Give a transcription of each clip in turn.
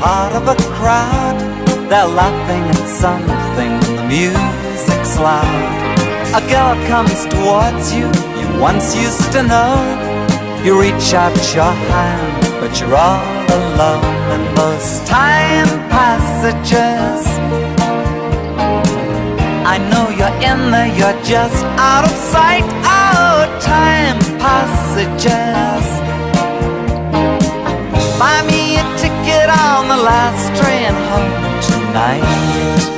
part of a crowd. They're laughing at something. The music's loud. A girl comes towards you. You once used to know. You reach out your hand, but you're all alone And those time passages. I know you're in there. You're just out of sight. Oh, time passages. Buy me a on the last train home tonight.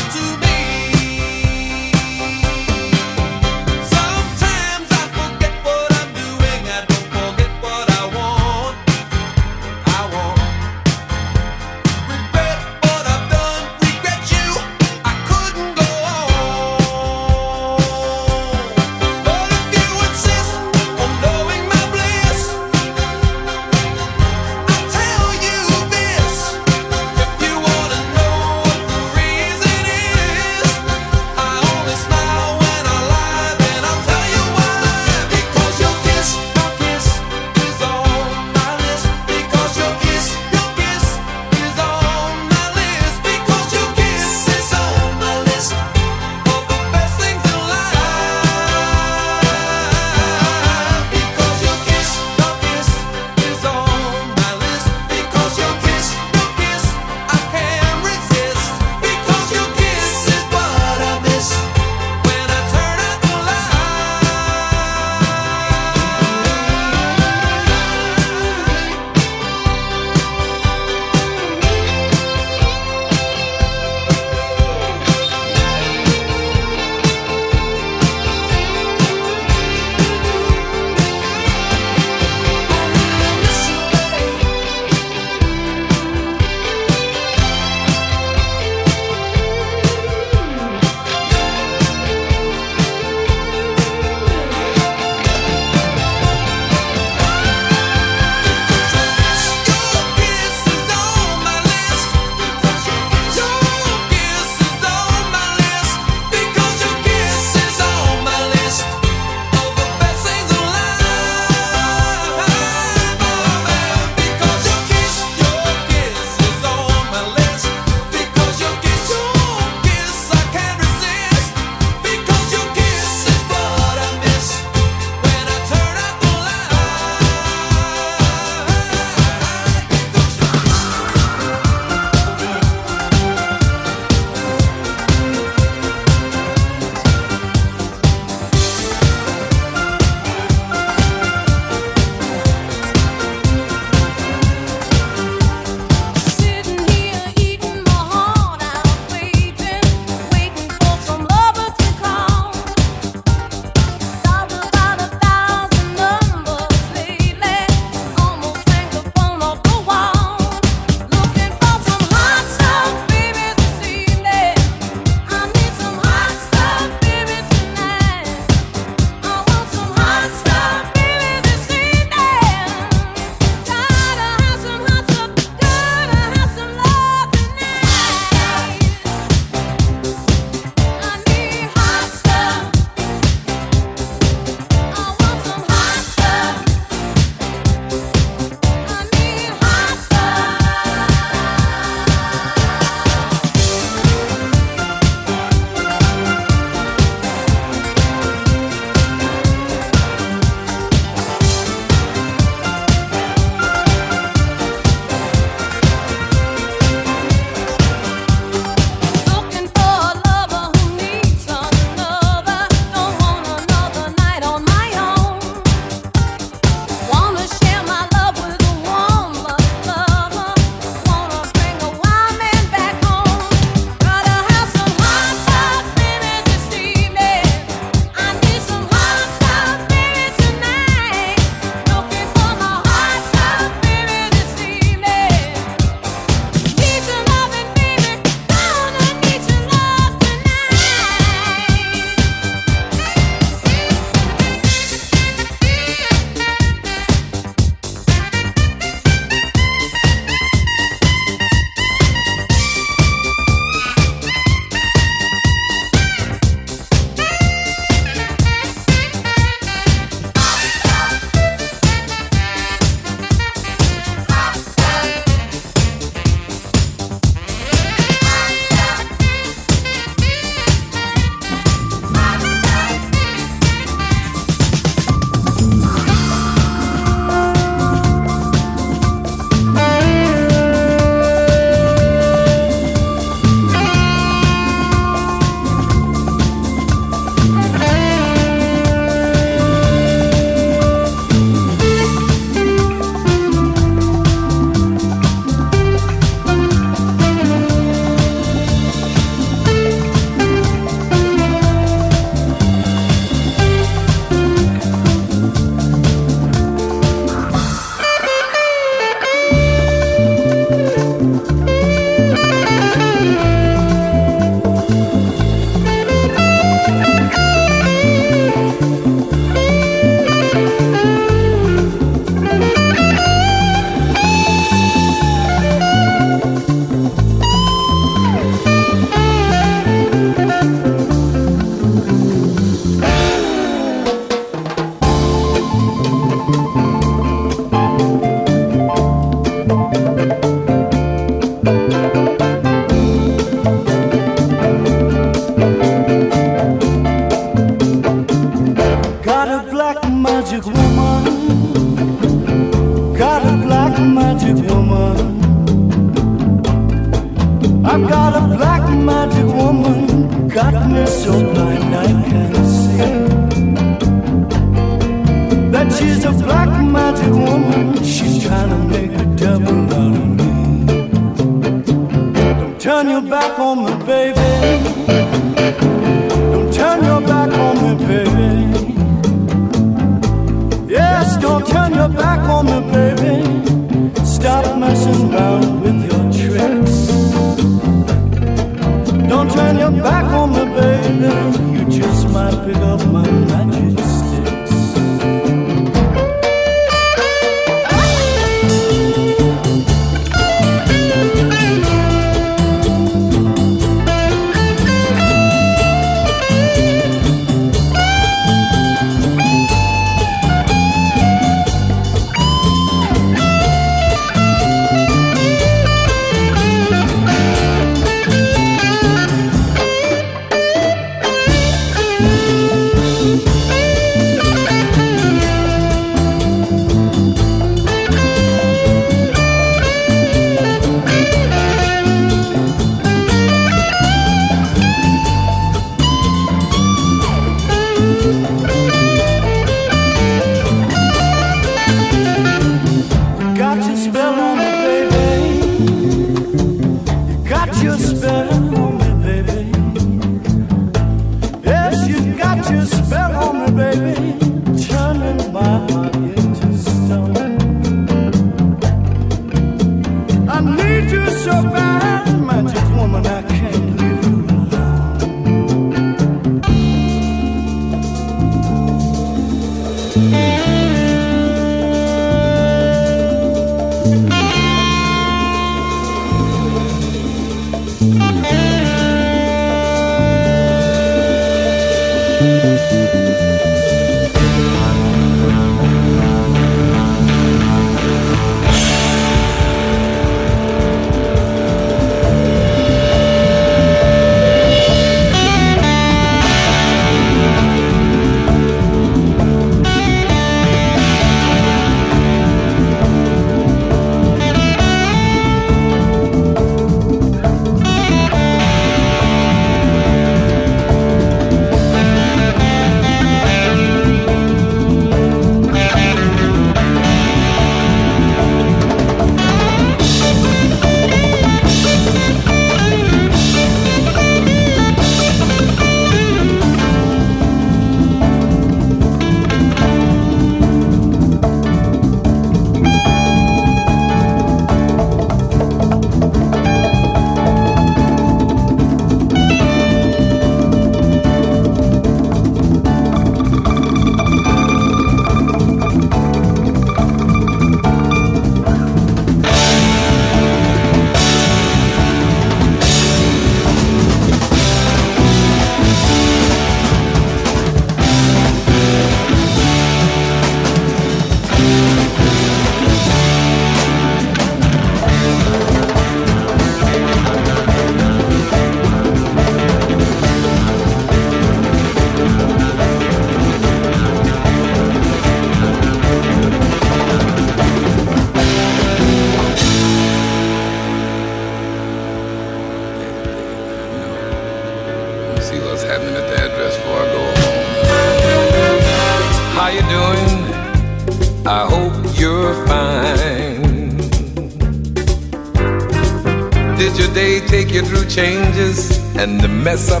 Mess up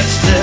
that's the